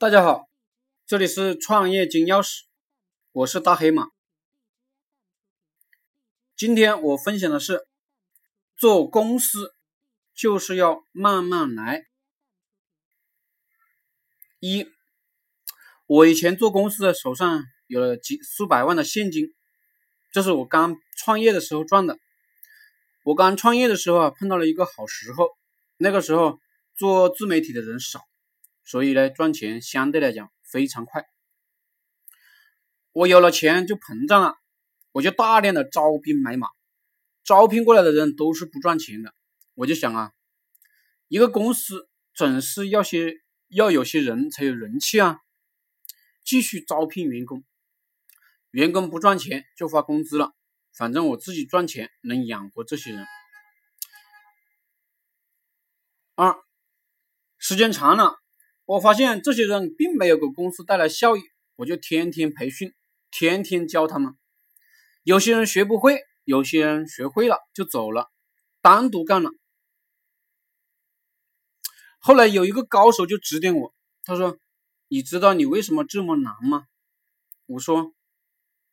大家好，这里是创业金钥匙，我是大黑马。今天我分享的是，做公司就是要慢慢来。一，我以前做公司的手上有了几数百万的现金，这是我刚创业的时候赚的。我刚创业的时候啊，碰到了一个好时候，那个时候做自媒体的人少。所以呢，赚钱相对来讲非常快。我有了钱就膨胀了，我就大量的招兵买马，招聘过来的人都是不赚钱的。我就想啊，一个公司总是要些要有些人才有人气啊，继续招聘员工，员工不赚钱就发工资了，反正我自己赚钱能养活这些人。二，时间长了。我发现这些人并没有给公司带来效益，我就天天培训，天天教他们。有些人学不会，有些人学会了就走了，单独干了。后来有一个高手就指点我，他说：“你知道你为什么这么难吗？”我说：“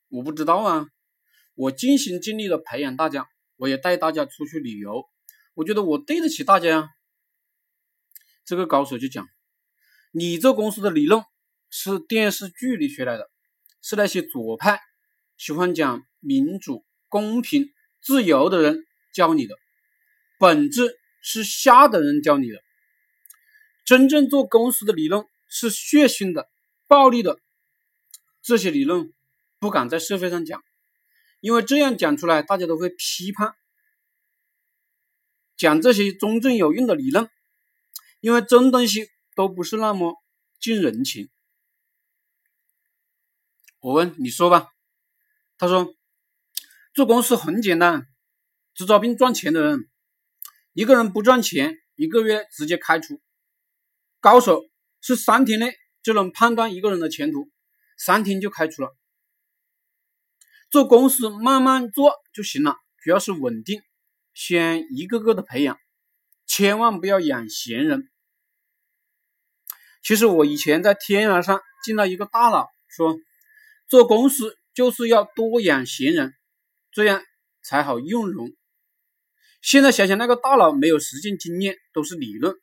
我不知道啊，我尽心尽力的培养大家，我也带大家出去旅游，我觉得我对得起大家呀。”这个高手就讲。你这公司的理论是电视剧里学来的，是那些左派喜欢讲民主、公平、自由的人教你的，本质是瞎的人教你的。真正做公司的理论是血腥的、暴力的，这些理论不敢在社会上讲，因为这样讲出来大家都会批判。讲这些真正有用的理论，因为真东西。都不是那么近人情。我问你说吧，他说做公司很简单，只招聘赚钱的人。一个人不赚钱，一个月直接开除。高手是三天内就能判断一个人的前途，三天就开除了。做公司慢慢做就行了，主要是稳定，先一个个的培养，千万不要养闲人。其实我以前在天涯上见到一个大佬说，做公司就是要多养闲人，这样才好用人。现在想想，那个大佬没有实践经验，都是理论。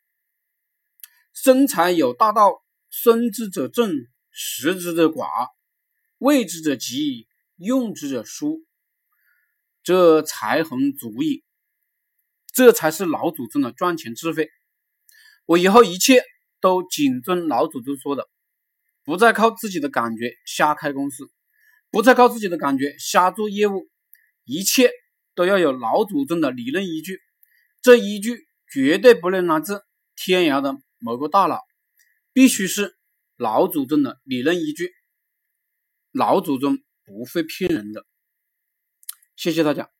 生财有大道，生之者正，食之者寡，为之者急，用之者疏，这才恒足矣。这才是老祖宗的赚钱智慧。我以后一切。都谨遵老祖宗说的，不再靠自己的感觉瞎开公司，不再靠自己的感觉瞎做业务，一切都要有老祖宗的理论依据。这依据绝对不能来自天涯的某个大佬，必须是老祖宗的理论依据。老祖宗不会骗人的。谢谢大家。